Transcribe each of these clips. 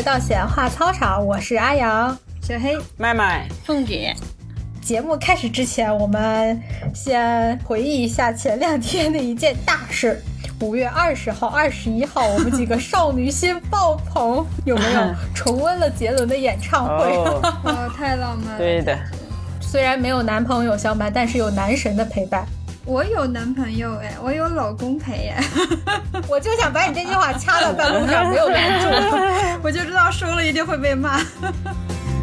来到闲话操场，我是阿阳，小黑，麦麦，凤姐。节目开始之前，我们先回忆一下前两天的一件大事。五月二十号、二十一号，我们几个少女心爆棚，有没有 重温了杰伦的演唱会？哦，太浪漫了！对的，虽然没有男朋友相伴，但是有男神的陪伴。我有男朋友哎，我有老公陪哎，我就想把你这句话掐到半路上，没有拦住，我就知道说了一定会被骂。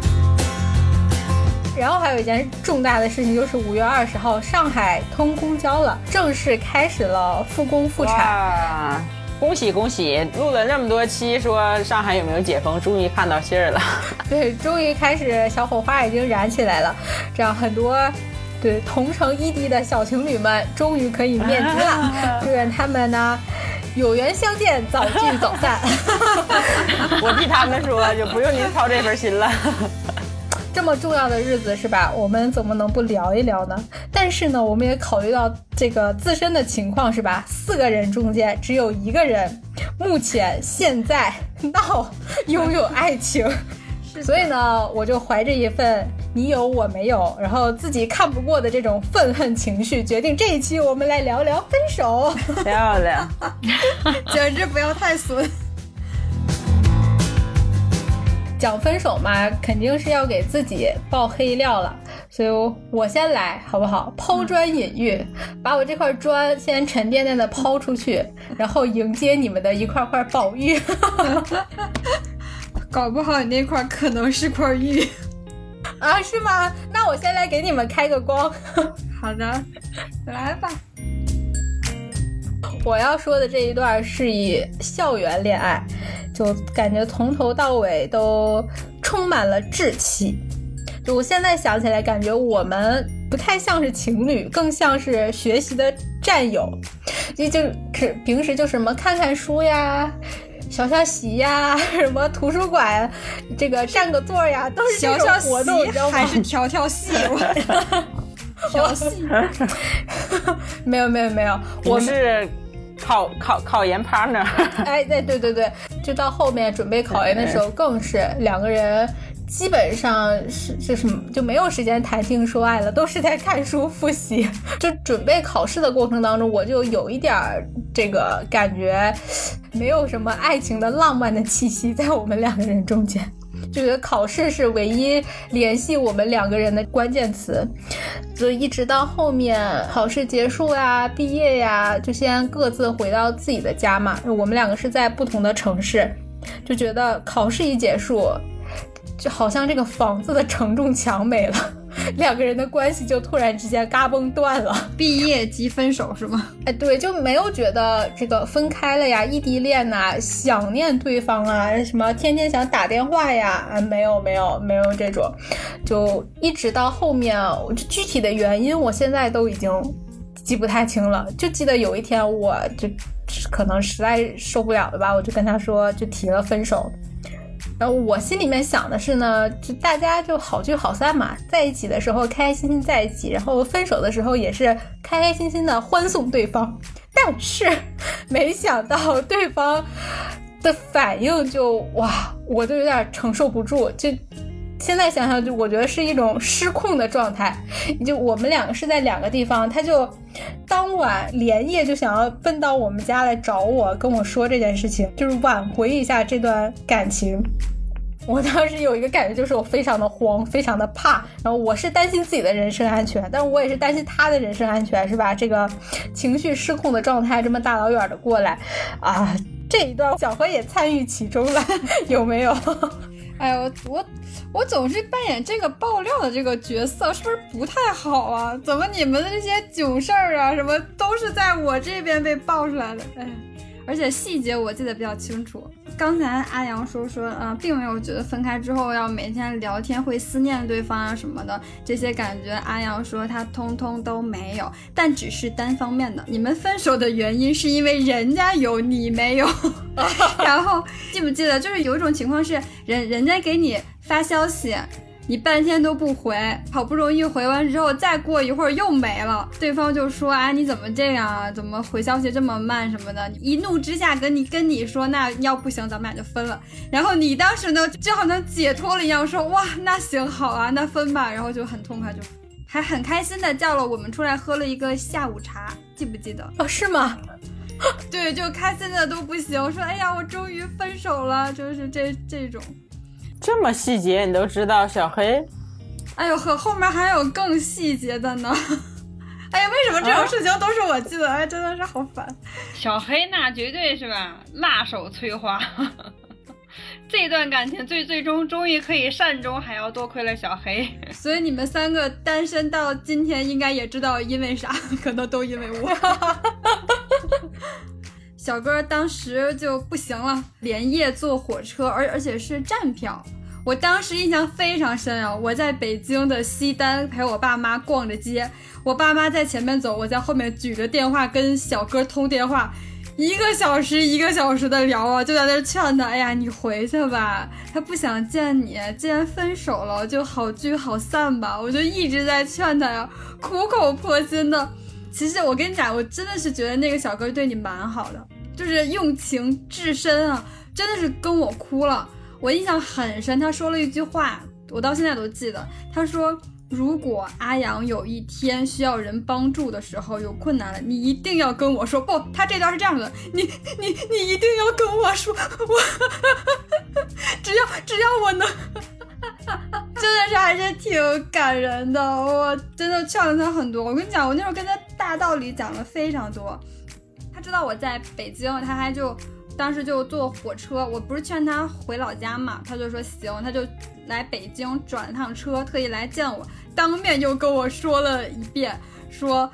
然后还有一件重大的事情，就是五月二十号，上海通公交了，正式开始了复工复产。恭喜恭喜！录了那么多期，说上海有没有解封，终于看到信儿了。对，终于开始小火花已经燃起来了，这样很多对同城异地的小情侣们终于可以面基了。祝愿他们呢有缘相见，早聚早散。我替他们说，就不用您操这份心了。这么重要的日子是吧？我们怎么能不聊一聊呢？但是呢，我们也考虑到这个自身的情况是吧？四个人中间只有一个人，目前现在闹 拥有爱情，所以呢，我就怀着一份你有我没有，然后自己看不过的这种愤恨情绪，决定这一期我们来聊聊分手。漂亮，简直不要太损。讲分手嘛，肯定是要给自己爆黑料了，所以我先来好不好？抛砖引玉，把我这块砖先沉甸甸的抛出去，然后迎接你们的一块块宝玉。搞不好你那块可能是块玉 啊？是吗？那我先来给你们开个光。好的，来吧。我要说的这一段是以校园恋爱。就感觉从头到尾都充满了稚气，就我现在想起来，感觉我们不太像是情侣，更像是学习的战友。就就是平时就什么看看书呀，消消席呀，什么图书馆这个占个座呀，都是这种活动，你知道吗？还是调调戏？调 戏？没有没有没有，我是。考考考研 partner，哎，对对对对，就到后面准备考研的时候，更是两个人基本上是就是就没有时间谈情说爱了，都是在看书复习。就准备考试的过程当中，我就有一点这个感觉，没有什么爱情的浪漫的气息在我们两个人中间。就觉得考试是唯一联系我们两个人的关键词，就一直到后面考试结束呀、毕业呀，就先各自回到自己的家嘛。我们两个是在不同的城市，就觉得考试一结束。就好像这个房子的承重墙没了，两个人的关系就突然之间嘎嘣断了。毕业即分手是吗？哎，对，就没有觉得这个分开了呀，异地恋呐，想念对方啊，什么天天想打电话呀，啊，没有没有没有这种，就一直到后面，具体的原因我现在都已经记不太清了，就记得有一天我就可能实在受不了了吧，我就跟他说，就提了分手。然后我心里面想的是呢，就大家就好聚好散嘛，在一起的时候开开心心在一起，然后分手的时候也是开开心心的欢送对方。但是没想到对方的反应就哇，我都有点承受不住。就现在想想，就我觉得是一种失控的状态。就我们两个是在两个地方，他就当晚连夜就想要奔到我们家来找我，跟我说这件事情，就是挽回一下这段感情。我当时有一个感觉，就是我非常的慌，非常的怕。然后我是担心自己的人身安全，但是我也是担心他的人身安全，是吧？这个情绪失控的状态，这么大老远的过来，啊，这一段小何也参与其中了，有没有？哎我我我总是扮演这个爆料的这个角色，是不是不太好啊？怎么你们的这些囧事儿啊，什么都是在我这边被爆出来的？哎。而且细节我记得比较清楚。刚才阿阳说说，嗯，并没有觉得分开之后要每天聊天会思念对方啊什么的这些感觉。阿阳说他通通都没有，但只是单方面的。你们分手的原因是因为人家有你没有。然后记不记得，就是有一种情况是人人家给你发消息。你半天都不回，好不容易回完之后，再过一会儿又没了，对方就说啊你怎么这样啊？怎么回消息这么慢什么的？一怒之下跟你跟你说，那要不行咱们俩就分了。然后你当时呢就好像解脱了一样，说哇那行好啊，那分吧。然后就很痛快，就还很开心的叫了我们出来喝了一个下午茶，记不记得？哦，是吗？对，就开心的都不行，说哎呀我终于分手了，就是这这种。这么细节你都知道，小黑。哎呦呵，后面还有更细节的呢。哎呀，为什么这种事情都是我记得？哎，真的是好烦。小黑那绝对是吧，辣手摧花。这段感情最最终终于可以善终，还要多亏了小黑。所以你们三个单身到今天，应该也知道因为啥？可能都因为我。小哥当时就不行了，连夜坐火车，而而且是站票。我当时印象非常深啊！我在北京的西单陪我爸妈逛着街，我爸妈在前面走，我在后面举着电话跟小哥通电话，一个小时一个小时的聊啊，就在那劝他，哎呀，你回去吧，他不想见你，既然分手了，就好聚好散吧。我就一直在劝他呀，苦口婆心的。其实我跟你讲，我真的是觉得那个小哥对你蛮好的，就是用情至深啊，真的是跟我哭了。我印象很深，他说了一句话，我到现在都记得。他说：“如果阿阳有一天需要人帮助的时候有困难了，你一定要跟我说。不，他这段是这样的，你 你你一定要跟我说，我 只要 只要我能，真的是还是挺感人的。我真的劝了他很多。我跟你讲，我那时候跟他大道理讲了非常多。他知道我在北京，他还就。”当时就坐火车，我不是劝他回老家嘛，他就说行，他就来北京转了趟车，特意来见我，当面又跟我说了一遍，说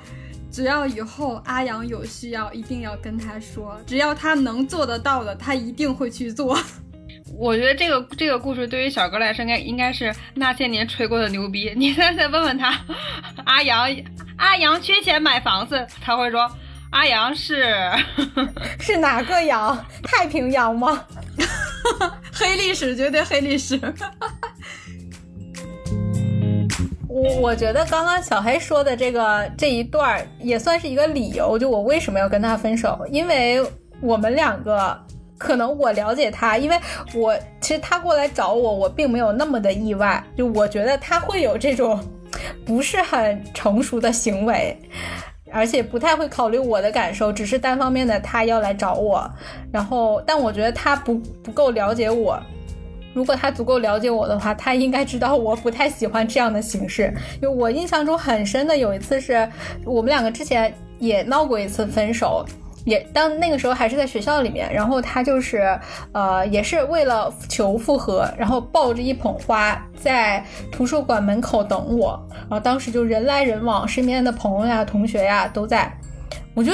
只要以后阿阳有需要，一定要跟他说，只要他能做得到的，他一定会去做。我觉得这个这个故事对于小哥来说，应该应该是那些年吹过的牛逼。你再再问问他，阿阳阿阳缺钱买房子，他会说。阿阳是 是哪个阳？太平洋吗？黑历史，绝对黑历史。我我觉得刚刚小黑说的这个这一段也算是一个理由，就我为什么要跟他分手，因为我们两个可能我了解他，因为我其实他过来找我，我并没有那么的意外，就我觉得他会有这种不是很成熟的行为。而且不太会考虑我的感受，只是单方面的他要来找我，然后但我觉得他不不够了解我。如果他足够了解我的话，他应该知道我不太喜欢这样的形式。就我印象中很深的有一次是我们两个之前也闹过一次分手。也当那个时候还是在学校里面，然后他就是，呃，也是为了求复合，然后抱着一捧花在图书馆门口等我，然后当时就人来人往，身边的朋友呀、同学呀都在，我就，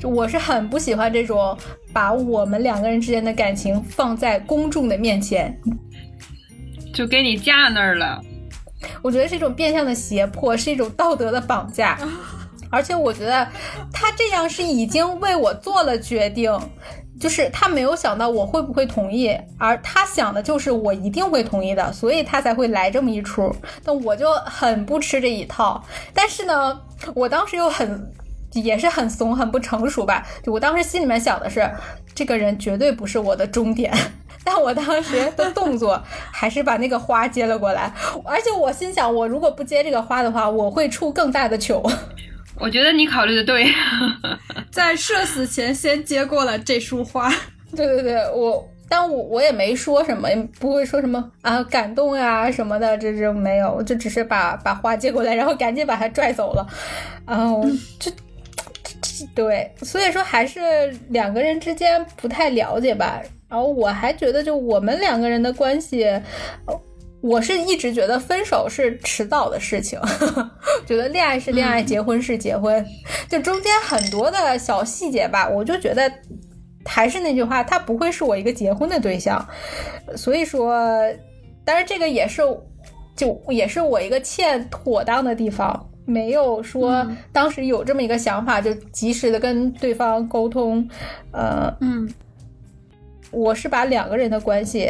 就我是很不喜欢这种把我们两个人之间的感情放在公众的面前，就给你架那儿了，我觉得是一种变相的胁迫，是一种道德的绑架。而且我觉得他这样是已经为我做了决定，就是他没有想到我会不会同意，而他想的就是我一定会同意的，所以他才会来这么一出。但我就很不吃这一套。但是呢，我当时又很也是很怂，很不成熟吧。就我当时心里面想的是，这个人绝对不是我的终点。但我当时的动作还是把那个花接了过来，而且我心想，我如果不接这个花的话，我会出更大的糗。我觉得你考虑的对，在社死前先接过了这束花。对对对，我，但我我也没说什么，也不会说什么啊感动呀什么的，这这没有，就只是把把花接过来，然后赶紧把他拽走了。嗯，这这对，所以说还是两个人之间不太了解吧。然后我还觉得，就我们两个人的关系。我是一直觉得分手是迟早的事情，觉得恋爱是恋爱，结婚是结婚，就中间很多的小细节吧，我就觉得还是那句话，他不会是我一个结婚的对象，所以说，当然这个也是，就也是我一个欠妥当的地方，没有说当时有这么一个想法就及时的跟对方沟通，呃，嗯，我是把两个人的关系。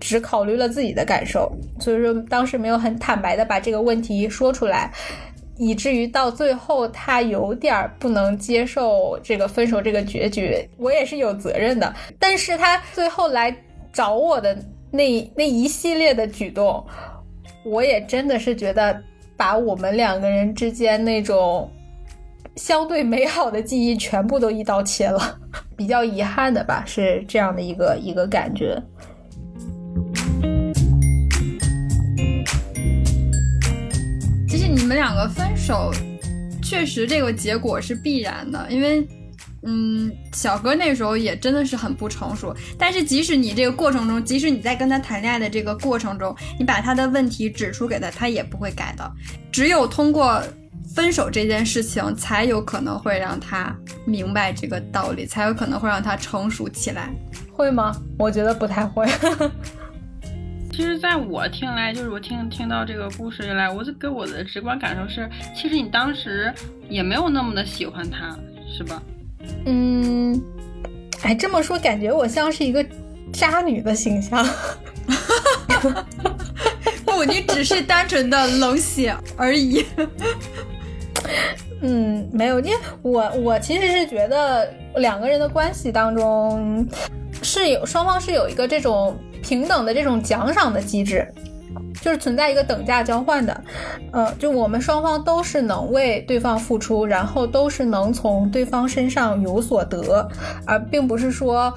只考虑了自己的感受，所以说当时没有很坦白的把这个问题说出来，以至于到最后他有点不能接受这个分手这个结局，我也是有责任的。但是他最后来找我的那那一系列的举动，我也真的是觉得把我们两个人之间那种。相对美好的记忆全部都一刀切了，比较遗憾的吧，是这样的一个一个感觉。你们两个分手，确实这个结果是必然的，因为，嗯，小哥那时候也真的是很不成熟。但是即使你这个过程中，即使你在跟他谈恋爱的这个过程中，你把他的问题指出给他，他也不会改的。只有通过。分手这件事情才有可能会让他明白这个道理，才有可能会让他成熟起来，会吗？我觉得不太会。其实，在我听来，就是我听听到这个故事以来，我给我的直观感受是，其实你当时也没有那么的喜欢他，是吧？嗯，哎，这么说感觉我像是一个渣女的形象。不，你只是单纯的冷血而已。嗯，没有，因为我我其实是觉得两个人的关系当中是有双方是有一个这种平等的这种奖赏的机制，就是存在一个等价交换的，呃，就我们双方都是能为对方付出，然后都是能从对方身上有所得，而并不是说。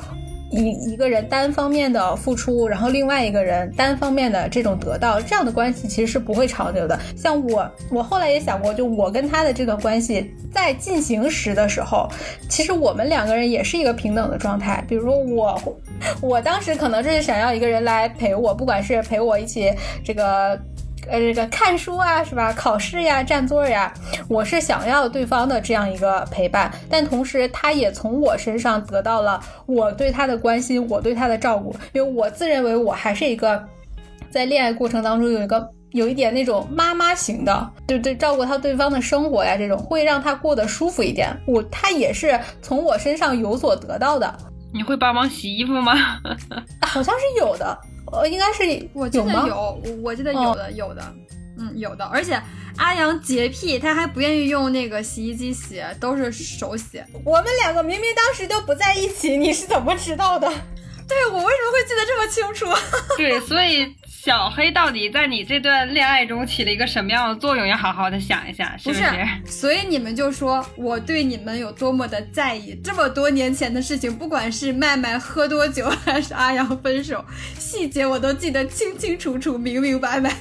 一一个人单方面的付出，然后另外一个人单方面的这种得到，这样的关系其实是不会长久的。像我，我后来也想过，就我跟他的这段关系在进行时的时候，其实我们两个人也是一个平等的状态。比如说我，我当时可能就是想要一个人来陪我，不管是陪我一起这个。呃，这个看书啊，是吧？考试呀，占座呀，我是想要对方的这样一个陪伴，但同时他也从我身上得到了我对他的关心，我对他的照顾，因为我自认为我还是一个在恋爱过程当中有一个有一点那种妈妈型的，对对，照顾他对方的生活呀，这种会让他过得舒服一点。我他也是从我身上有所得到的。你会帮忙洗衣服吗？好像是有的。呃，应该是我记得有，我记得有的有的，嗯，有的。而且阿阳洁癖，他还不愿意用那个洗衣机洗，都是手洗。我们两个明明当时都不在一起，你是怎么知道的？对我为什么会记得这么清楚？对，所以。小黑到底在你这段恋爱中起了一个什么样的作用？要好好的想一下，是不是？所以你们就说我对你们有多么的在意。这么多年前的事情，不管是麦麦喝多久，还是阿阳分手，细节我都记得清清楚楚、明明白白。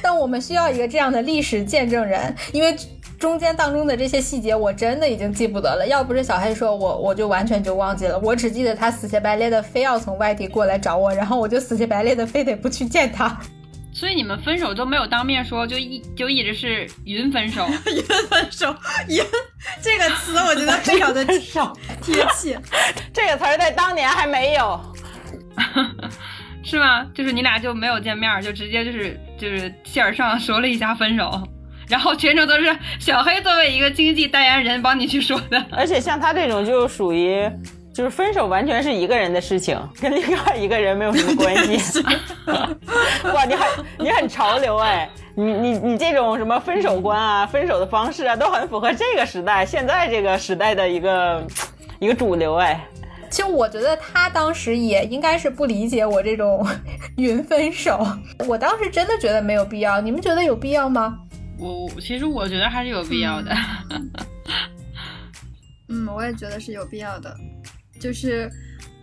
但我们需要一个这样的历史见证人，因为。中间当中的这些细节，我真的已经记不得了。要不是小黑说，我我就完全就忘记了。我只记得他死乞白赖的非要从外地过来找我，然后我就死乞白赖的非得不去见他。所以你们分手都没有当面说，就一就一直是云分手。云分手，云这个词我觉得非常的贴切。这个词儿在当年还没有，是吗？就是你俩就没有见面，就直接就是就是信儿上说了一下分手。然后全程都是小黑作为一个经济代言人帮你去说的，而且像他这种就属于，就是分手完全是一个人的事情，跟另外一个人没有什么关系。哇，你很你很潮流哎，你你你这种什么分手观啊、分手的方式啊，都很符合这个时代现在这个时代的一个一个主流哎。其实我觉得他当时也应该是不理解我这种 云分手，我当时真的觉得没有必要，你们觉得有必要吗？我我其实我觉得还是有必要的，嗯，我也觉得是有必要的，就是，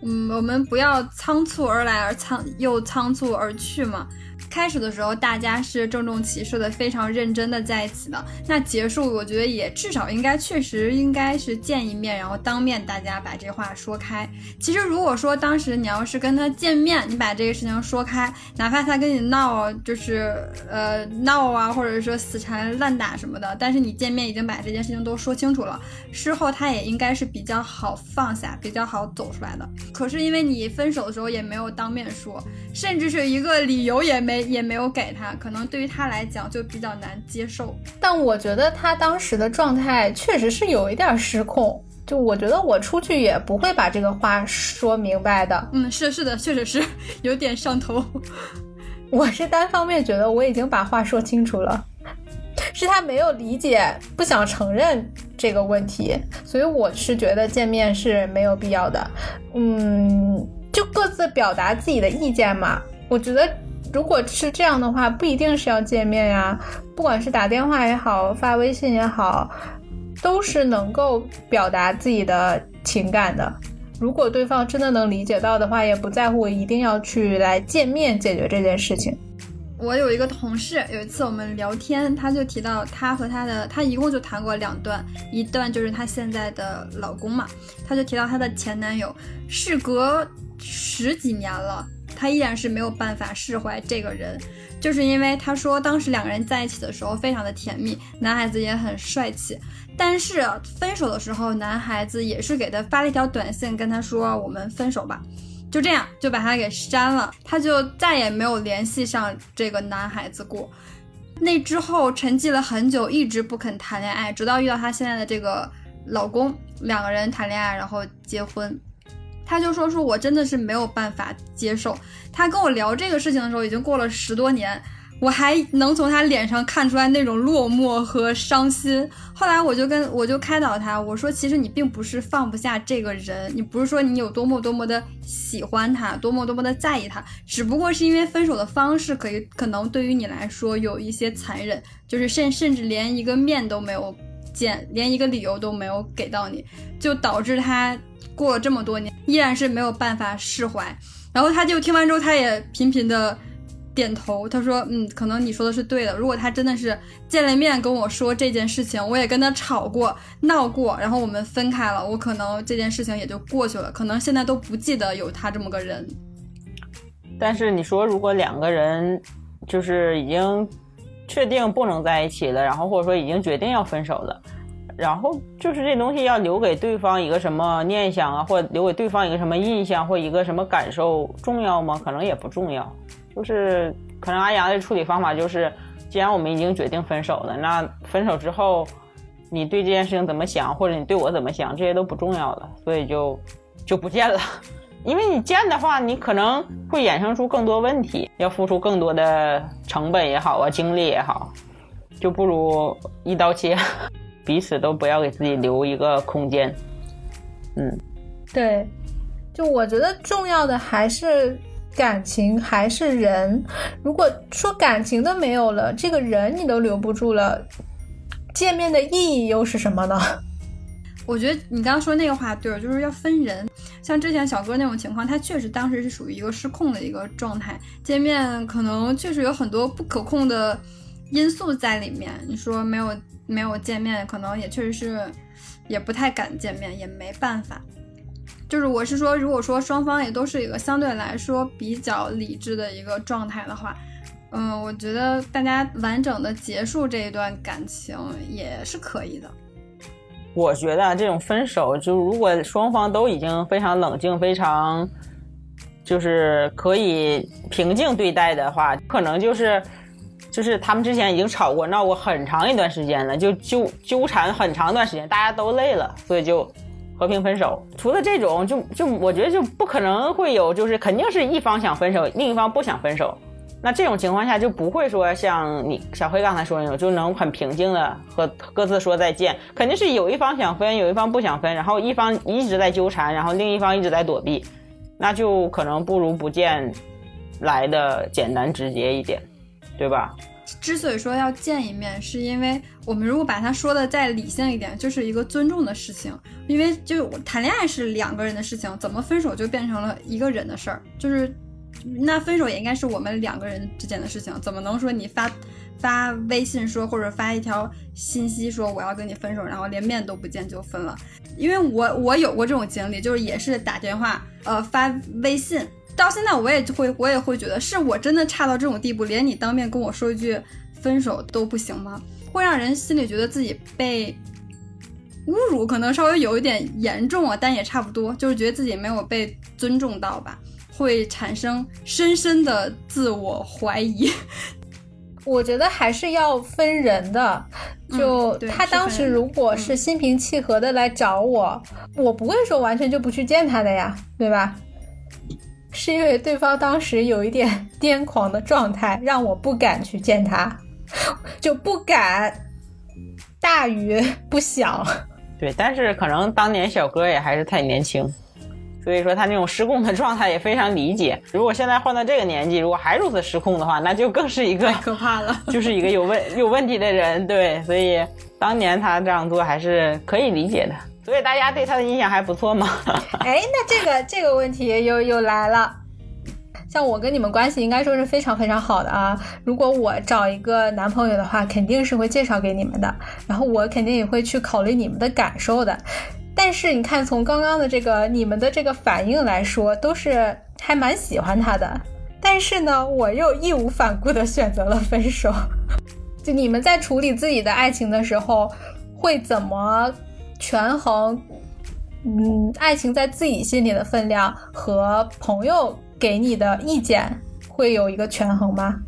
嗯，我们不要仓促而来而仓又仓促而去嘛。开始的时候，大家是郑重其事的、非常认真的在一起的。那结束，我觉得也至少应该确实应该是见一面，然后当面大家把这话说开。其实如果说当时你要是跟他见面，你把这个事情说开，哪怕他跟你闹，就是呃闹啊，或者说死缠烂打什么的，但是你见面已经把这件事情都说清楚了，事后他也应该是比较好放下、比较好走出来的。可是因为你分手的时候也没有当面说，甚至是一个理由也没。也没有给他，可能对于他来讲就比较难接受。但我觉得他当时的状态确实是有一点失控，就我觉得我出去也不会把这个话说明白的。嗯，是是的，确实是有点上头。我是单方面觉得我已经把话说清楚了，是他没有理解，不想承认这个问题，所以我是觉得见面是没有必要的。嗯，就各自表达自己的意见嘛。我觉得如果是这样的话，不一定是要见面呀，不管是打电话也好，发微信也好，都是能够表达自己的情感的。如果对方真的能理解到的话，也不在乎一定要去来见面解决这件事情。我有一个同事，有一次我们聊天，他就提到他和他的，他一共就谈过两段，一段就是他现在的老公嘛，他就提到他的前男友，事隔十几年了，他依然是没有办法释怀这个人，就是因为他说当时两个人在一起的时候非常的甜蜜，男孩子也很帅气。但是分手的时候，男孩子也是给他发了一条短信，跟他说我们分手吧，就这样就把他给删了，他就再也没有联系上这个男孩子过。那之后沉寂了很久，一直不肯谈恋爱，直到遇到他现在的这个老公，两个人谈恋爱，然后结婚。他就说说我真的是没有办法接受。他跟我聊这个事情的时候，已经过了十多年。我还能从他脸上看出来那种落寞和伤心。后来我就跟我就开导他，我说其实你并不是放不下这个人，你不是说你有多么多么的喜欢他，多么多么的在意他，只不过是因为分手的方式可以可能对于你来说有一些残忍，就是甚甚至连一个面都没有见，连一个理由都没有给到你，就导致他过了这么多年依然是没有办法释怀。然后他就听完之后，他也频频的。点头，他说：“嗯，可能你说的是对的。如果他真的是见了面跟我说这件事情，我也跟他吵过、闹过，然后我们分开了，我可能这件事情也就过去了。可能现在都不记得有他这么个人。但是你说，如果两个人就是已经确定不能在一起了，然后或者说已经决定要分手了，然后就是这东西要留给对方一个什么念想啊，或留给对方一个什么印象或一个什么感受重要吗？可能也不重要。”就是可能阿阳的处理方法就是，既然我们已经决定分手了，那分手之后，你对这件事情怎么想，或者你对我怎么想，这些都不重要了，所以就 就不见了。因为你见的话，你可能会衍生出更多问题，要付出更多的成本也好啊，精力也好，就不如一刀切，彼此都不要给自己留一个空间。嗯，对，就我觉得重要的还是。感情还是人，如果说感情都没有了，这个人你都留不住了，见面的意义又是什么呢？我觉得你刚刚说那个话对，就是要分人。像之前小哥那种情况，他确实当时是属于一个失控的一个状态，见面可能确实有很多不可控的因素在里面。你说没有没有见面，可能也确实是也不太敢见面，也没办法。就是我是说，如果说双方也都是一个相对来说比较理智的一个状态的话，嗯，我觉得大家完整的结束这一段感情也是可以的。我觉得这种分手，就如果双方都已经非常冷静、非常就是可以平静对待的话，可能就是就是他们之前已经吵过、闹过很长一段时间了，就纠纠缠很长一段时间，大家都累了，所以就。和平分手，除了这种，就就我觉得就不可能会有，就是肯定是一方想分手，另一方不想分手。那这种情况下就不会说像你小黑刚才说那种，就能很平静的和各自说再见。肯定是有一方想分，有一方不想分，然后一方一直在纠缠，然后另一方一直在躲避，那就可能不如不见来的简单直接一点，对吧？之所以说要见一面，是因为我们如果把它说的再理性一点，就是一个尊重的事情。因为就谈恋爱是两个人的事情，怎么分手就变成了一个人的事儿。就是那分手也应该是我们两个人之间的事情，怎么能说你发发微信说或者发一条信息说我要跟你分手，然后连面都不见就分了？因为我我有过这种经历，就是也是打电话呃发微信。到现在我也会，我也会觉得是我真的差到这种地步，连你当面跟我说一句分手都不行吗？会让人心里觉得自己被侮辱，可能稍微有一点严重啊，但也差不多，就是觉得自己没有被尊重到吧，会产生深深的自我怀疑。我觉得还是要分人的，就嗯他当时如果是心平气和的来找我，我不会说完全就不去见他的呀，对吧？是因为对方当时有一点 癫狂的状态，让我不敢去见他，就不敢大于不想。对，但是可能当年小哥也还是太年轻，所以说他那种失控的状态也非常理解。如果现在换到这个年纪，如果还如此失控的话，那就更是一个可怕了。就是一个有问有问题的人。对，所以当年他这样做还是可以理解的。所以大家对他的印象还不错嘛。哎，那这个这个问题又又来了。像我跟你们关系应该说是非常非常好的啊。如果我找一个男朋友的话，肯定是会介绍给你们的，然后我肯定也会去考虑你们的感受的。但是你看，从刚刚的这个你们的这个反应来说，都是还蛮喜欢他的。但是呢，我又义无反顾的选择了分手。就你们在处理自己的爱情的时候，会怎么权衡？嗯，爱情在自己心里的分量和朋友给你的意见会有一个权衡吗？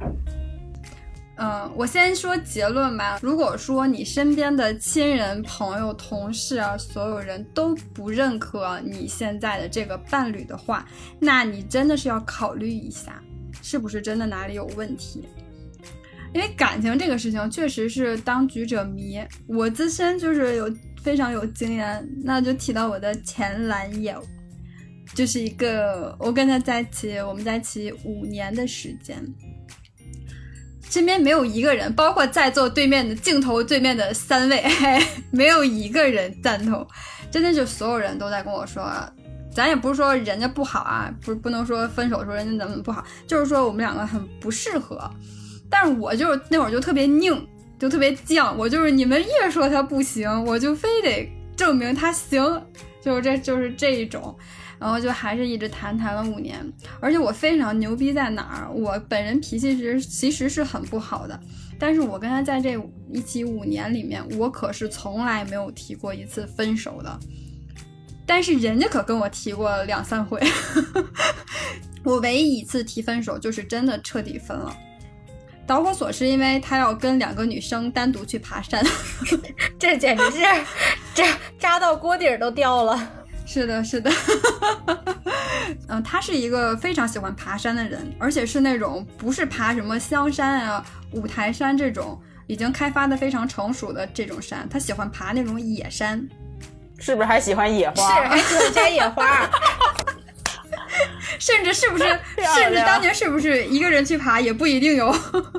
嗯，我先说结论吧。如果说你身边的亲人、朋友、同事啊，所有人都不认可你现在的这个伴侣的话，那你真的是要考虑一下，是不是真的哪里有问题。因为感情这个事情确实是当局者迷，我自身就是有非常有经验，那就提到我的前男友，就是一个我跟他在一起，我们在一起五年的时间，身边没有一个人，包括在座对面的镜头对面的三位，没有一个人赞同，真的就所有人都在跟我说。咱也不是说人家不好啊，不不能说分手说人家怎么不好，就是说我们两个很不适合。但是我就是那会儿就特别拧，就特别犟，我就是你们越说他不行，我就非得证明他行，就是这就是这一种，然后就还是一直谈谈了五年，而且我非常牛逼在哪儿？我本人脾气是其实是很不好的，但是我跟他在这一起五年里面，我可是从来没有提过一次分手的，但是人家可跟我提过两三回，我唯一一次提分手就是真的彻底分了。导火索是因为他要跟两个女生单独去爬山，这简直是这扎到锅底儿都掉了。是的，是的，嗯，他是一个非常喜欢爬山的人，而且是那种不是爬什么香山啊、五台山这种已经开发的非常成熟的这种山，他喜欢爬那种野山。是不是还喜欢野花是，还喜欢摘野花。甚至是不是，甚至当年是不是一个人去爬也不一定有，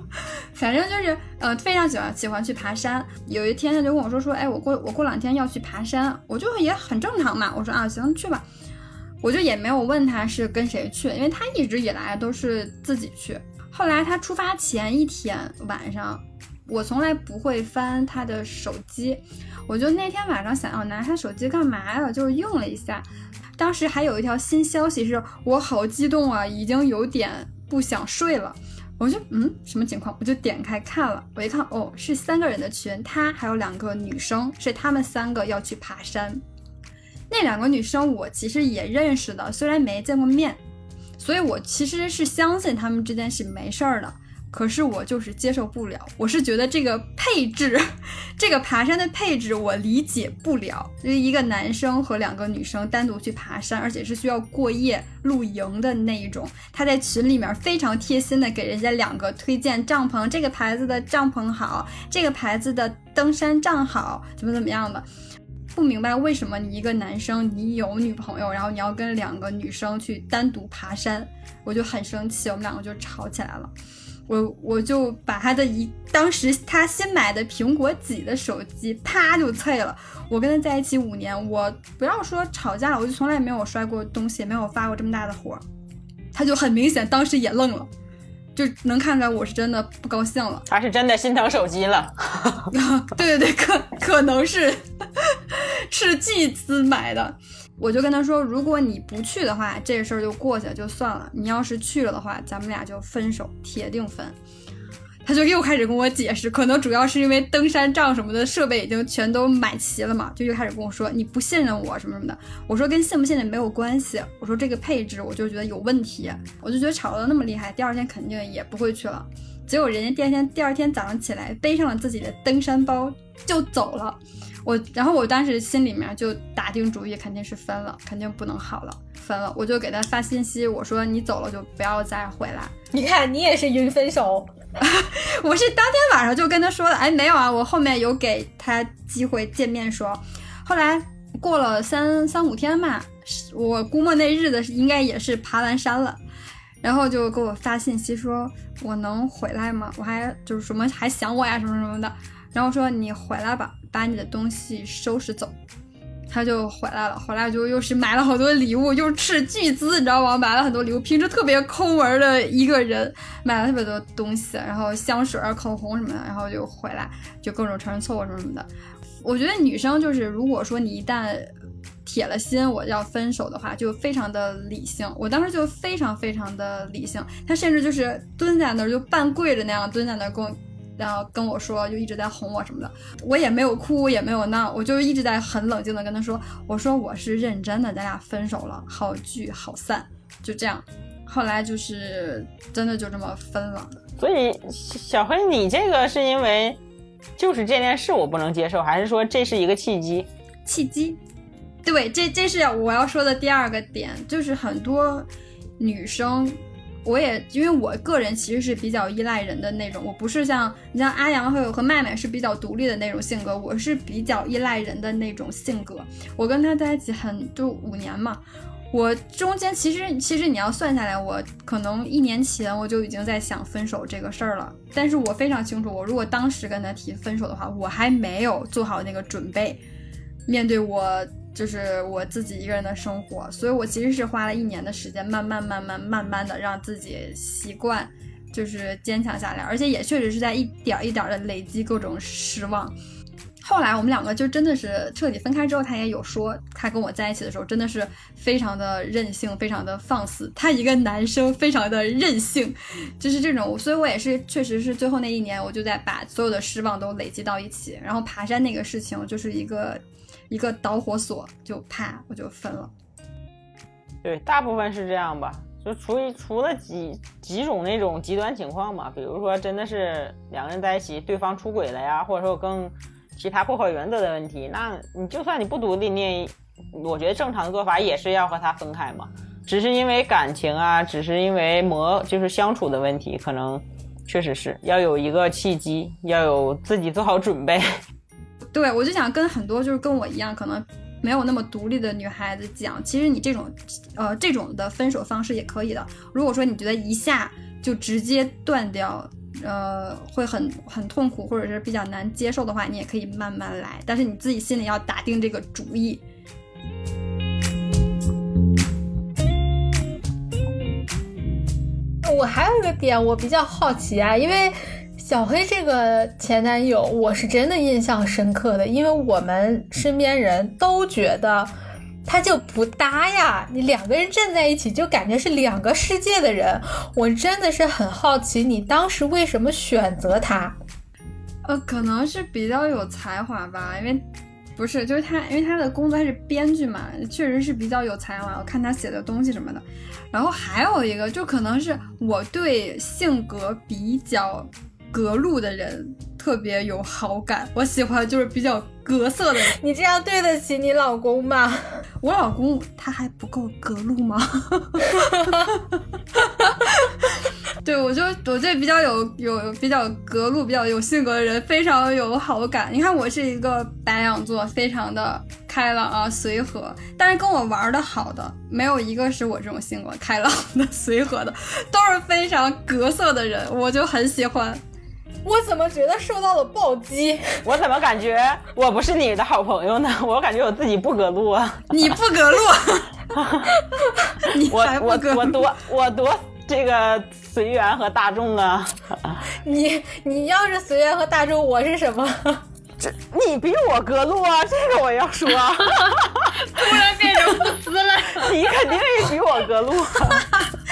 反正就是呃非常喜欢喜欢去爬山。有一天他就跟我说说，哎，我过我过两天要去爬山，我就也很正常嘛，我说啊行去吧，我就也没有问他是跟谁去，因为他一直以来都是自己去。后来他出发前一天晚上，我从来不会翻他的手机，我就那天晚上想要拿他手机干嘛呀？就是用了一下。当时还有一条新消息是，我好激动啊，已经有点不想睡了。我就嗯，什么情况？我就点开看了，我一看哦，是三个人的群，他还有两个女生，是他们三个要去爬山。那两个女生我其实也认识的，虽然没见过面，所以我其实是相信他们之间是没事儿的。可是我就是接受不了，我是觉得这个配置，这个爬山的配置我理解不了。就是一个男生和两个女生单独去爬山，而且是需要过夜露营的那一种。他在群里面非常贴心的给人家两个推荐帐篷，这个牌子的帐篷好，这个牌子的登山杖好，怎么怎么样的。不明白为什么你一个男生你有女朋友，然后你要跟两个女生去单独爬山，我就很生气，我们两个就吵起来了。我我就把他的一当时他新买的苹果几的手机啪就碎了。我跟他在一起五年，我不要说吵架了，我就从来没有摔过东西，没有发过这么大的火。他就很明显当时也愣了，就能看出来我是真的不高兴了。他是真的心疼手机了。对对对，可可能是 是巨资买的。我就跟他说，如果你不去的话，这事儿就过去了，就算了。你要是去了的话，咱们俩就分手，铁定分。他就又开始跟我解释，可能主要是因为登山杖什么的设备已经全都买齐了嘛，就又开始跟我说你不信任我什么什么的。我说跟信不信任没有关系，我说这个配置我就觉得有问题，我就觉得吵得那么厉害，第二天肯定也不会去了。结果人家第二天第二天早上起来背上了自己的登山包就走了。我然后我当时心里面就打定主意，肯定是分了，肯定不能好了，分了。我就给他发信息，我说你走了就不要再回来。你看你也是云分手，我是当天晚上就跟他说的，哎，没有啊，我后面有给他机会见面说。后来过了三三五天嘛，我估摸那日子应该也是爬完山了，然后就给我发信息说我能回来吗？我还就是什么还想我呀什么什么的，然后说你回来吧。把你的东西收拾走，他就回来了。回来就又是买了好多礼物，又斥巨资，你知道吗？买了很多礼物。平时特别抠门的一个人，买了特别多东西，然后香水、口红什么的，然后就回来，就各种承认错误什么什么的。我觉得女生就是，如果说你一旦铁了心我要分手的话，就非常的理性。我当时就非常非常的理性，他甚至就是蹲在那儿，就半跪着那样蹲在那儿跟我。然后跟我说，就一直在哄我什么的，我也没有哭，也没有闹，我就一直在很冷静的跟他说，我说我是认真的，咱俩分手了，好聚好散，就这样。后来就是真的就这么分了。所以小黑，你这个是因为就是这件事我不能接受，还是说这是一个契机？契机，对，这这是我要说的第二个点，就是很多女生。我也因为我个人其实是比较依赖人的那种，我不是像你像阿阳和和麦麦是比较独立的那种性格，我是比较依赖人的那种性格。我跟他在一起很就五年嘛，我中间其实其实你要算下来，我可能一年前我就已经在想分手这个事儿了。但是我非常清楚，我如果当时跟他提分手的话，我还没有做好那个准备，面对我。就是我自己一个人的生活，所以我其实是花了一年的时间，慢慢、慢慢、慢慢的让自己习惯，就是坚强下来，而且也确实是在一点一点的累积各种失望。后来我们两个就真的是彻底分开之后，他也有说，他跟我在一起的时候真的是非常的任性，非常的放肆。他一个男生非常的任性，就是这种，所以我也是确实是最后那一年，我就在把所有的失望都累积到一起，然后爬山那个事情就是一个。一个导火索就啪我就分了，对，大部分是这样吧，就除一除了几几种那种极端情况嘛，比如说真的是两个人在一起，对方出轨了呀，或者说更其他破坏原则的问题，那你就算你不独立，你也我觉得正常的做法也是要和他分开嘛，只是因为感情啊，只是因为磨就是相处的问题，可能确实是要有一个契机，要有自己做好准备。对，我就想跟很多就是跟我一样可能没有那么独立的女孩子讲，其实你这种，呃，这种的分手方式也可以的。如果说你觉得一下就直接断掉，呃，会很很痛苦或者是比较难接受的话，你也可以慢慢来，但是你自己心里要打定这个主意。我还有一个点，我比较好奇啊，因为。小黑这个前男友，我是真的印象深刻的，因为我们身边人都觉得他就不搭呀。你两个人站在一起，就感觉是两个世界的人。我真的是很好奇，你当时为什么选择他？呃，可能是比较有才华吧，因为不是，就是他，因为他的工作他是编剧嘛，确实是比较有才华。我看他写的东西什么的，然后还有一个，就可能是我对性格比较。格路的人特别有好感，我喜欢就是比较格色的人。你这样对得起你老公吗？我老公他还不够格路吗？对，我就我对比较有有比较格路、比较有性格的人非常有好感。你看我是一个白羊座，非常的开朗啊，随和。但是跟我玩的好的没有一个是我这种性格开朗的、随和的，都是非常格色的人，我就很喜欢。我怎么觉得受到了暴击？我怎么感觉我不是你的好朋友呢？我感觉我自己不隔路啊！你不隔路，你我我我多我多这个随缘和大众啊！你你要是随缘和大众，我是什么？这你比我隔路啊！这个我要说，突然变成不撕了，你肯定也比我隔路。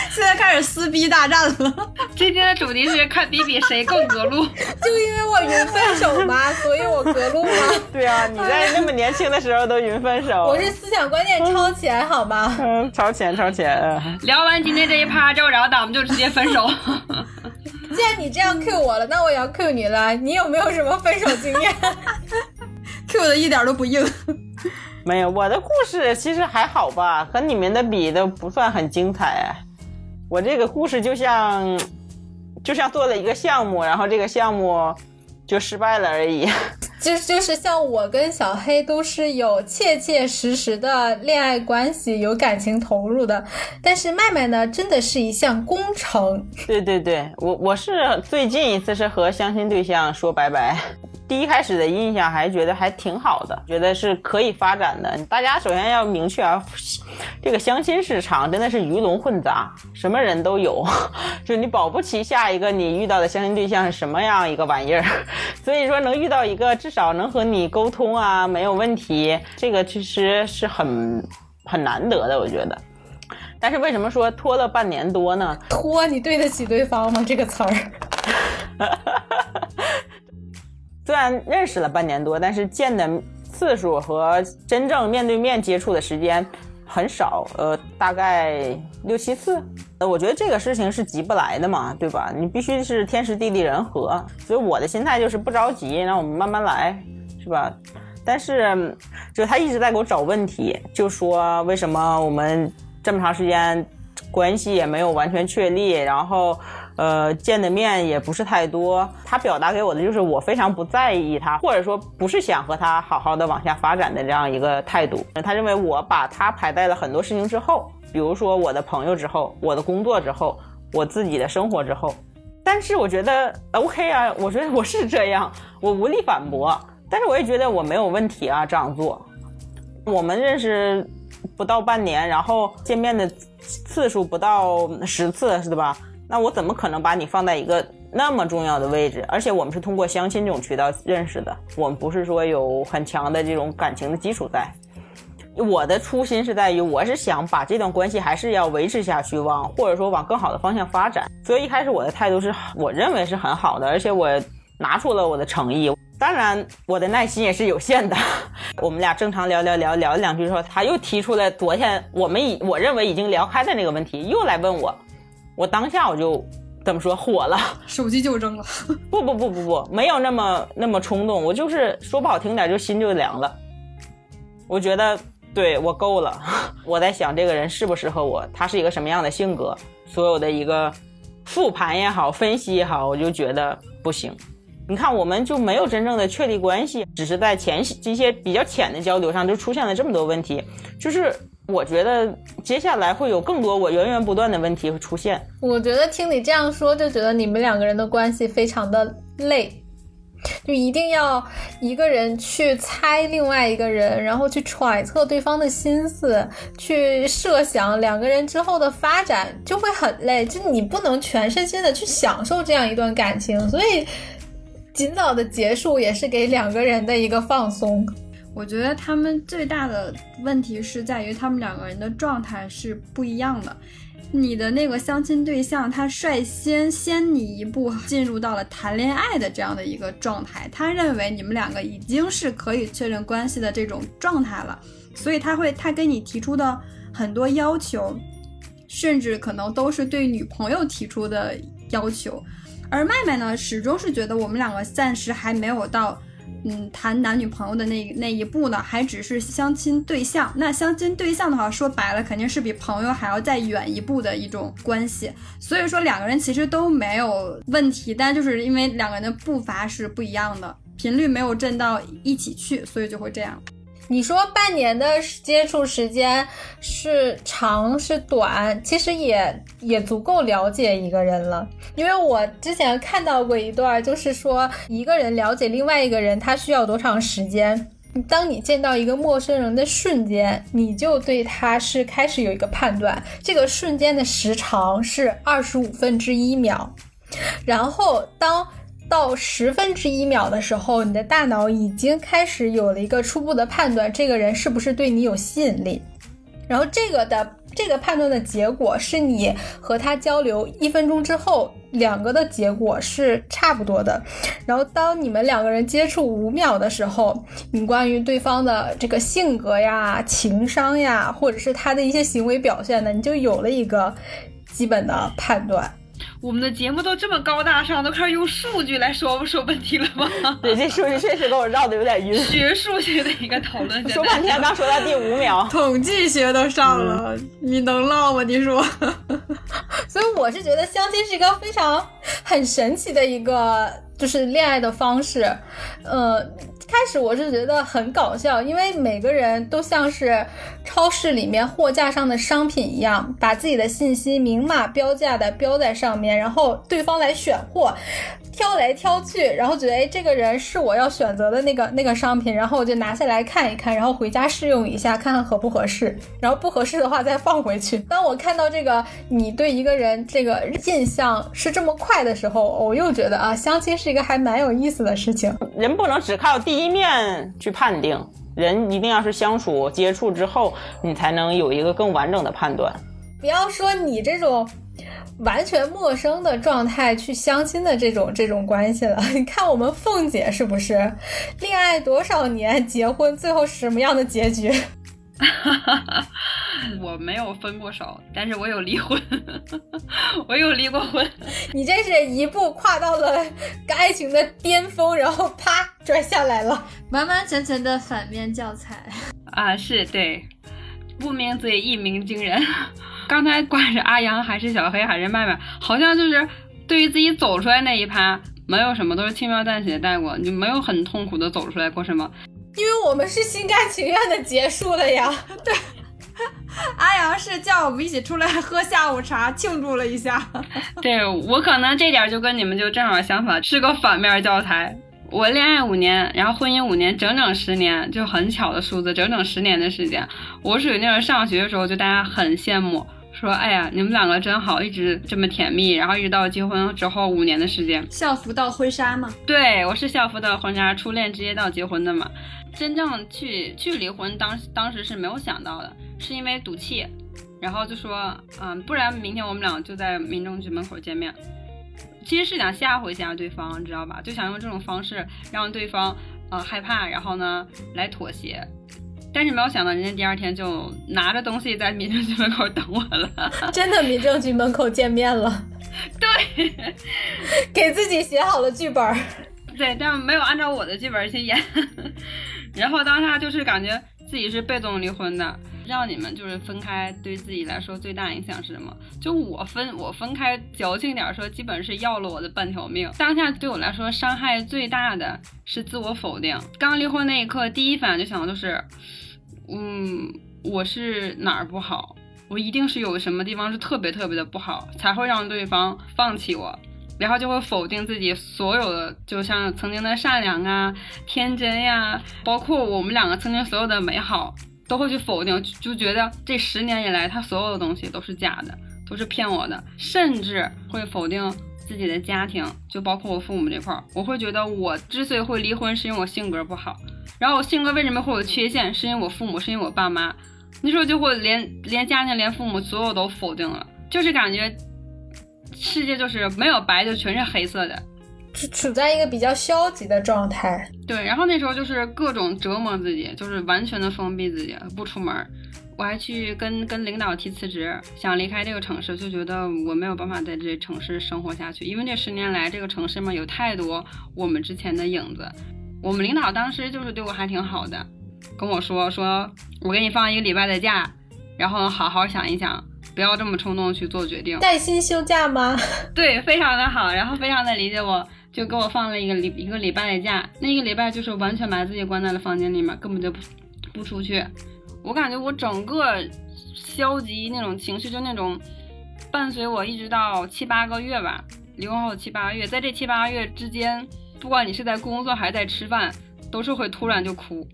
现在开始撕逼大战了。今天的主题是看比比谁更隔路。就因为我云分手嘛，所以我隔路吗？对啊，你在那么年轻的时候都云分手。我是思想观念超前，好吗？嗯，超前超前。聊完今天这一趴之后，然后咱们就直接分手。既然你这样 Q 我了，那我也要 Q 你了。你有没有什么分手经验？Q 的一点都不硬。没有，我的故事其实还好吧，和你们的比都不算很精彩。我这个故事就像，就像做了一个项目，然后这个项目就失败了而已。就是就是像我跟小黑都是有切切实实的恋爱关系，有感情投入的，但是麦麦呢，真的是一项工程。对对对，我我是最近一次是和相亲对象说拜拜。第一开始的印象还觉得还挺好的，觉得是可以发展的。大家首先要明确啊，这个相亲市场真的是鱼龙混杂，什么人都有，就你保不齐下一个你遇到的相亲对象是什么样一个玩意儿。所以说能遇到一个至少能和你沟通啊，没有问题，这个其实是很很难得的，我觉得。但是为什么说拖了半年多呢？拖，你对得起对方吗？这个词儿。虽然认识了半年多，但是见的次数和真正面对面接触的时间很少，呃，大概六七次。呃，我觉得这个事情是急不来的嘛，对吧？你必须是天时地利人和。所以我的心态就是不着急，让我们慢慢来，是吧？但是，就他一直在给我找问题，就说为什么我们这么长时间关系也没有完全确立，然后。呃，见的面也不是太多，他表达给我的就是我非常不在意他，或者说不是想和他好好的往下发展的这样一个态度。他认为我把他排在了很多事情之后，比如说我的朋友之后，我的工作之后，我自己的生活之后。但是我觉得 OK 啊，我觉得我是这样，我无力反驳。但是我也觉得我没有问题啊，这样做。我们认识不到半年，然后见面的次数不到十次，是吧？那我怎么可能把你放在一个那么重要的位置？而且我们是通过相亲这种渠道认识的，我们不是说有很强的这种感情的基础在。我的初心是在于，我是想把这段关系还是要维持下去，往或者说往更好的方向发展。所以一开始我的态度是我认为是很好的，而且我拿出了我的诚意。当然，我的耐心也是有限的。我们俩正常聊聊聊聊了两句之后，他又提出了昨天我们已我认为已经聊开的那个问题，又来问我。我当下我就怎么说火了，手机就扔了。不不不不不，没有那么那么冲动，我就是说不好听点，就心就凉了。我觉得对我够了，我在想这个人适不适合我，他是一个什么样的性格，所有的一个复盘也好，分析也好，我就觉得不行。你看，我们就没有真正的确立关系，只是在前这些比较浅的交流上就出现了这么多问题，就是。我觉得接下来会有更多我源源不断的问题会出现。我觉得听你这样说，就觉得你们两个人的关系非常的累，就一定要一个人去猜另外一个人，然后去揣测对方的心思，去设想两个人之后的发展，就会很累。就你不能全身心的去享受这样一段感情，所以尽早的结束也是给两个人的一个放松。我觉得他们最大的问题是在于他们两个人的状态是不一样的。你的那个相亲对象，他率先先你一步进入到了谈恋爱的这样的一个状态，他认为你们两个已经是可以确认关系的这种状态了，所以他会他跟你提出的很多要求，甚至可能都是对女朋友提出的要求。而麦麦呢，始终是觉得我们两个暂时还没有到。嗯，谈男女朋友的那那一步呢，还只是相亲对象。那相亲对象的话，说白了，肯定是比朋友还要再远一步的一种关系。所以说，两个人其实都没有问题，但就是因为两个人的步伐是不一样的，频率没有震到一起去，所以就会这样。你说半年的接触时间是长是短，其实也也足够了解一个人了。因为我之前看到过一段，就是说一个人了解另外一个人，他需要多长时间？当你见到一个陌生人的瞬间，你就对他是开始有一个判断，这个瞬间的时长是二十五分之一秒，然后当。到十分之一秒的时候，你的大脑已经开始有了一个初步的判断，这个人是不是对你有吸引力。然后这个的这个判断的结果是你和他交流一分钟之后，两个的结果是差不多的。然后当你们两个人接触五秒的时候，你关于对方的这个性格呀、情商呀，或者是他的一些行为表现呢，你就有了一个基本的判断。我们的节目都这么高大上，都开始用数据来说说问题了吗？对，这数据确实给我绕的有点晕。学数学的一个讨论，说半天刚说到第五秒，统计学都上了，你能唠吗？你说？所以我是觉得相亲是一个非常很神奇的一个就是恋爱的方式，呃。开始我是觉得很搞笑，因为每个人都像是超市里面货架上的商品一样，把自己的信息明码标价的标在上面，然后对方来选货，挑来挑去，然后觉得哎，这个人是我要选择的那个那个商品，然后我就拿下来看一看，然后回家试用一下，看看合不合适，然后不合适的话再放回去。当我看到这个你对一个人这个印象是这么快的时候，我又觉得啊，相亲是一个还蛮有意思的事情。人不能只靠第。第一面去判定人，一定要是相处接触之后，你才能有一个更完整的判断。不要说你这种完全陌生的状态去相亲的这种这种关系了。你看我们凤姐是不是恋爱多少年，结婚最后什么样的结局？我没有分过手，但是我有离婚，我有离过婚。你这是一步跨到了爱情的巅峰，然后啪拽下来了，完完全全的反面教材啊！是对，不鸣则已，一鸣惊人。刚才管是阿阳还是小黑还是麦麦，好像就是对于自己走出来那一趴，没有什么，都是轻描淡写带过，你没有很痛苦的走出来过什么。因为我们是心甘情愿的结束了呀。对，阿阳是叫我们一起出来喝下午茶庆祝了一下。对我可能这点就跟你们就正好相反，是个反面教材。我恋爱五年，然后婚姻五年，整整十年，就很巧的数字，整整十年的时间。我属于那种上学的时候就大家很羡慕。说，哎呀，你们两个真好，一直这么甜蜜，然后一直到结婚之后五年的时间，校服到婚纱吗？对，我是校服到婚纱，初恋直接到结婚的嘛。真正去去离婚，当当时是没有想到的，是因为赌气，然后就说，嗯，不然明天我们俩就在民政局门口见面。其实是想吓唬一下对方，知道吧？就想用这种方式让对方呃害怕，然后呢来妥协。但是没有想到，人家第二天就拿着东西在民政局门口等我了。真的，民政局门口见面了。对，给自己写好了剧本。对，但没有按照我的剧本去演。然后当下就是感觉自己是被动离婚的。让你们就是分开，对自己来说最大影响是什么？就我分我分开，矫情点说，基本是要了我的半条命。当下对我来说伤害最大的是自我否定。刚离婚那一刻，第一反应就想的就是。嗯，我是哪儿不好？我一定是有什么地方是特别特别的不好，才会让对方放弃我，然后就会否定自己所有的，就像曾经的善良啊、天真呀，包括我们两个曾经所有的美好，都会去否定，就觉得这十年以来他所有的东西都是假的，都是骗我的，甚至会否定自己的家庭，就包括我父母这块儿，我会觉得我之所以会离婚，是因为我性格不好。然后我性格为什么会有缺陷？是因为我父母，是因为我爸妈，那时候就会连连家庭、连父母，所有都否定了，就是感觉世界就是没有白，就全是黑色的，处处在一个比较消极的状态。对，然后那时候就是各种折磨自己，就是完全的封闭自己，不出门。我还去跟跟领导提辞职，想离开这个城市，就觉得我没有办法在这城市生活下去，因为这十年来这个城市嘛有太多我们之前的影子。我们领导当时就是对我还挺好的，跟我说说，我给你放一个礼拜的假，然后好好想一想，不要这么冲动去做决定。带薪休假吗？对，非常的好，然后非常的理解我，就给我放了一个礼一个礼拜的假。那一个礼拜就是完全把自己关在了房间里面，根本就不不出去。我感觉我整个消极那种情绪，就那种伴随我一直到七八个月吧，离婚后七八个月，在这七八个月之间。不管你是在工作还是在吃饭，都是会突然就哭，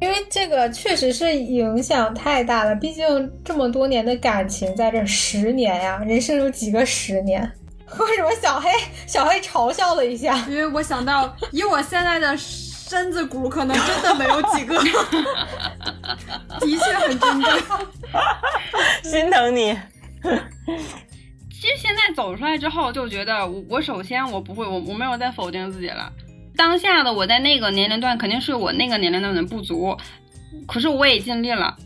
因为这个确实是影响太大了。毕竟这么多年的感情在这十年呀，人生有几个十年？为什么小黑小黑嘲笑了一下？因为我想到以我现在的身子骨，可能真的没有几个。的确很珍贵，心疼你。其实现在走出来之后，就觉得我我首先我不会，我我没有在否定自己了。当下的我在那个年龄段肯定是我那个年龄段的不足，可是我也尽力了。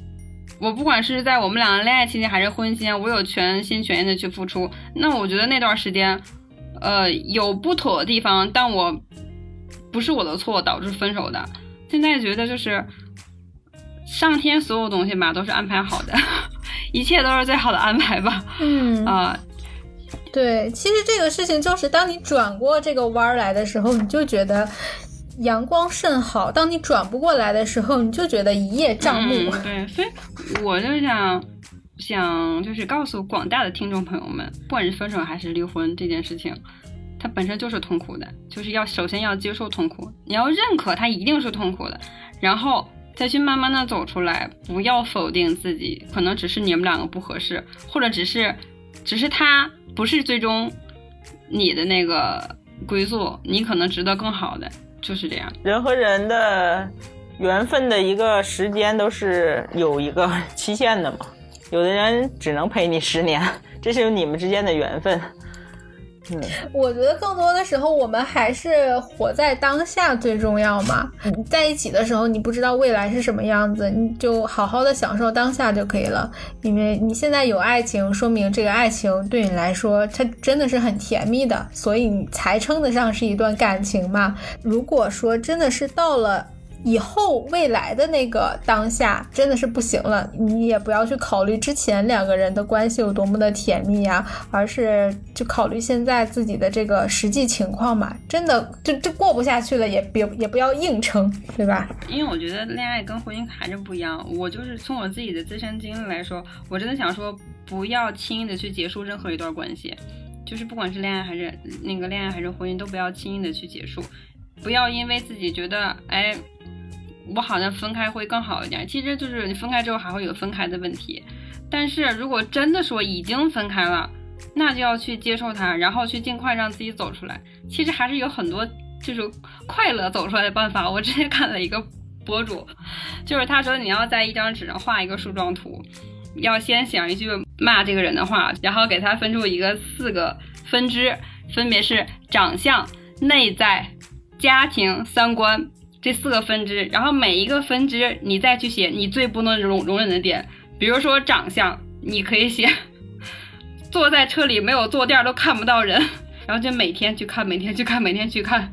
我不管是在我们两个恋爱期间还是婚期间，我有全心全意的去付出。那我觉得那段时间，呃，有不妥的地方，但我不是我的错导致分手的。现在觉得就是上天所有东西吧都是安排好的，一切都是最好的安排吧。嗯啊、对，其实这个事情就是当你转过这个弯儿来的时候，你就觉得阳光甚好；当你转不过来的时候，你就觉得一叶障目。嗯。对，所以我就想想就是告诉广大的听众朋友们，不管是分手还是离婚这件事情，它本身就是痛苦的，就是要首先要接受痛苦，你要认可它一定是痛苦的，然后。再去慢慢的走出来，不要否定自己，可能只是你们两个不合适，或者只是，只是他不是最终你的那个归宿，你可能值得更好的，就是这样。人和人的缘分的一个时间都是有一个期限的嘛，有的人只能陪你十年，这是你们之间的缘分。嗯，我觉得更多的时候，我们还是活在当下最重要嘛。你在一起的时候，你不知道未来是什么样子，你就好好的享受当下就可以了。因为你现在有爱情，说明这个爱情对你来说，它真的是很甜蜜的，所以你才称得上是一段感情嘛。如果说真的是到了。以后未来的那个当下真的是不行了，你也不要去考虑之前两个人的关系有多么的甜蜜呀、而是就考虑现在自己的这个实际情况嘛。真的就就过不下去了，也别也不要硬撑，对吧？因为我觉得恋爱跟婚姻还是不一样。我就是从我自己的自身经历来说，我真的想说，不要轻易的去结束任何一段关系，就是不管是恋爱还是那个恋爱还是婚姻，都不要轻易的去结束，不要因为自己觉得，哎，我好像分开会更好一点。其实就是你分开之后还会有分开的问题，但是如果真的说已经分开了，那就要去接受它，然后去尽快让自己走出来。其实还是有很多就是快乐走出来的办法。我之前看了一个博主，就是他说你要在一张纸上画一个树状图，要先想一句骂这个人的话，然后给他分出一个四个分支，分别是长相、内在、家庭、三观这四个分支，然后每一个分支你再去写你最不能容容忍的点，比如说长相，你可以写 坐在车里没有坐垫都看不到人。然后就每天去看，每天去看，每天去看。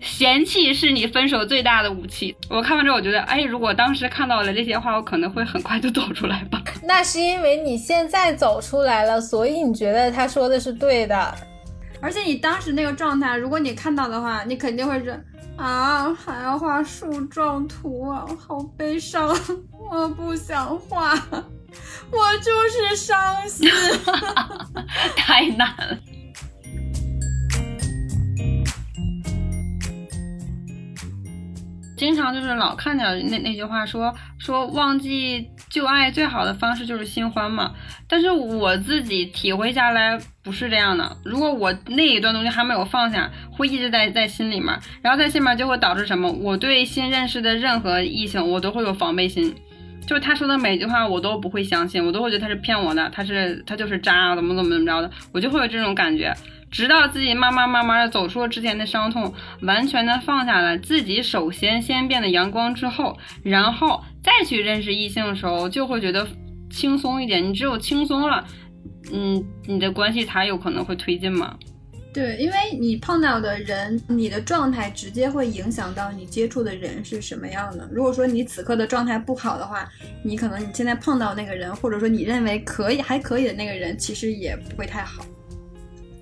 嫌弃是你分手最大的武器。我看完之后，我觉得，哎，如果当时看到了这些话，我可能会很快就走出来吧。那是因为你现在走出来了，所以你觉得他说的是对的。而且你当时那个状态，如果你看到的话，你肯定会是啊，还要画树状图啊，好悲伤，我不想画，我就是伤心。太难了。经常就是老看见那那句话说说忘记旧爱最好的方式就是新欢嘛，但是我自己体会下来不是这样的。如果我那一段东西还没有放下，会一直在在心里面，然后在心里面就会导致什么？我对新认识的任何异性，我都会有防备心。就是他说的每句话，我都不会相信，我都会觉得他是骗我的，他是他就是渣，怎么怎么怎么着的，我就会有这种感觉。直到自己慢慢慢慢的走出了之前的伤痛，完全的放下了，自己首先先变得阳光之后，然后再去认识异性的时候，就会觉得轻松一点。你只有轻松了，嗯，你的关系才有可能会推进嘛。对，因为你碰到的人，你的状态直接会影响到你接触的人是什么样的。如果说你此刻的状态不好的话，你可能你现在碰到那个人，或者说你认为可以还可以的那个人，其实也不会太好。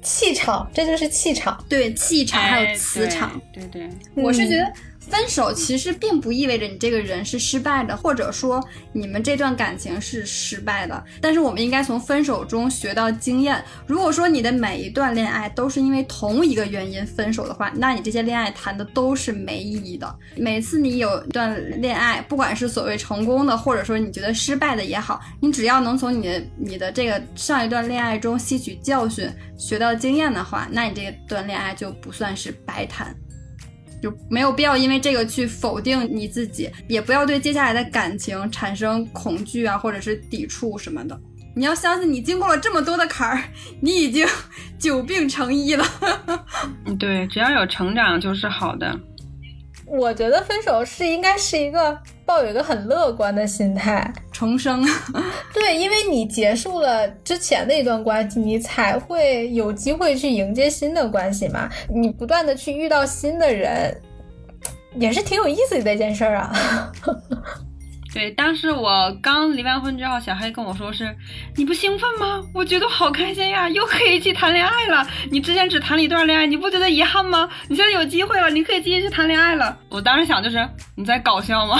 气场，这就是气场。对，气场还有磁哎场。对对对，我是觉得分手其实并不意味着你这个人是失败的，或者说你们这段感情是失败的。但是我们应该从分手中学到经验。如果说你的每一段恋爱都是因为同一个原因分手的话，那你这些恋爱谈的都是没意义的。每次你有一段恋爱，不管是所谓成功的，或者说你觉得失败的也好，你只要能从你的你的这个上一段恋爱中吸取教训，学到经验的话，那你这段恋爱就不算是白谈。就没有必要因为这个去否定你自己，也不要对接下来的感情产生恐惧啊，或者是抵触什么的。你要相信，你经过了这么多的坎儿，你已经久病成医了。嗯 对，只要有成长就是好的。我觉得分手是应该是一个抱有一个很乐观的心态，重生。对，因为你结束了之前的一段关系，你才会有机会去迎接新的关系嘛。你不断的去遇到新的人，也是挺有意思的一件事儿啊。对，当时我刚离完婚之后，小黑跟我说是，你不兴奋吗？我觉得好开心呀，又可以去谈恋爱了。你之前只谈了一段恋爱，你不觉得遗憾吗？你现在有机会了，你可以继续去谈恋爱了。我当时想就是你在搞笑吗？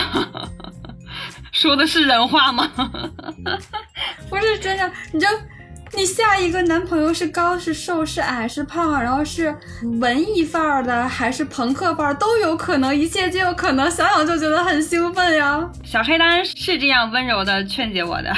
说的是人话吗？不是真的，你就。你下一个男朋友是高是瘦是矮是胖，然后是文艺范儿的还是朋克范儿都有可能，一切皆有可能，想想就觉得很兴奋呀。小黑当然是这样温柔的劝解我的。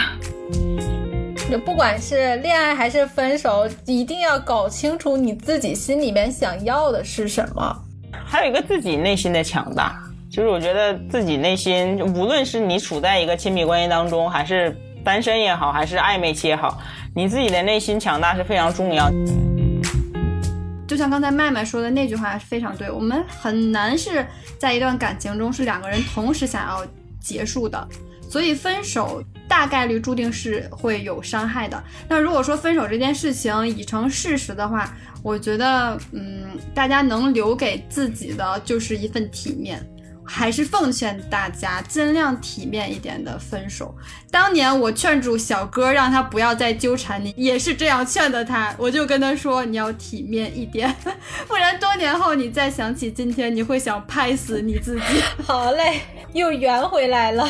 就不管是恋爱还是分手，一定要搞清楚你自己心里面想要的是什么。还有一个自己内心的强大，就是我觉得自己内心，无论是你处在一个亲密关系当中，还是单身也好，还是暧昧期也好。你自己的内心强大是非常重要。就像刚才麦麦说的那句话非常对，我们很难是在一段感情中是两个人同时想要结束的，所以分手大概率注定是会有伤害的。那如果说分手这件事情已成事实的话，我觉得，嗯，大家能留给自己的就是一份体面。还是奉劝大家尽量体面一点的分手。当年我劝住小哥，让他不要再纠缠你，也是这样劝的他。我就跟他说，你要体面一点，不然多年后你再想起今天，你会想拍死你自己。好嘞，又圆回来了。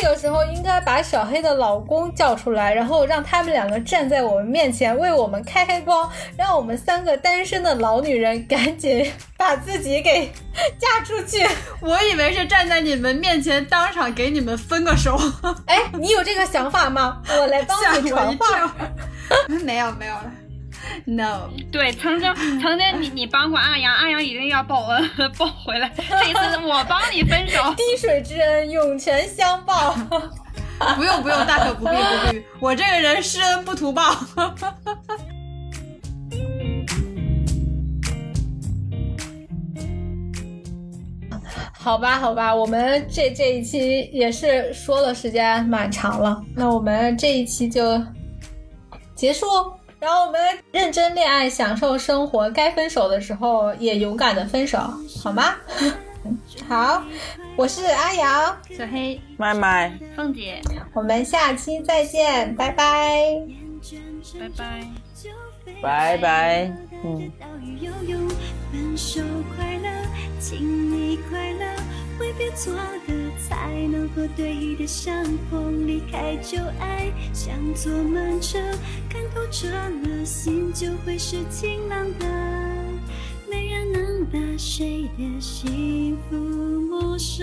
这个时候应该把小黑的老公叫出来，然后让他们两个站在我们面前为我们开开光，让我们三个单身的老女人赶紧把自己给嫁出去。我以为是站在你们面前当场给你们分个手。哎，你有这个想法吗？我来帮你传话。没有，没有了。No，对，曾经曾经你你帮过阿阳，阿阳一定要报恩报回来。这次我帮你分手，滴水之恩涌泉相报。不用不用，大可不必不必，我这个人施恩不图报。好吧好吧，我们这这一期也是说了时间蛮长了，那我们这一期就结束。然后我们认真恋爱，享受生活，该分手的时候也勇敢的分手，好吗？好，我是阿瑶，小黑，麦麦，凤姐，我们下期再见，拜拜，拜拜，拜拜，嗯。挥别错的，才能和对的相逢。离开旧爱，像坐慢车，看透彻了，心就会是晴朗的。没人能把谁的幸福没收。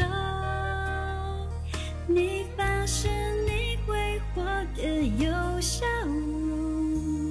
你发誓你会活得有笑容。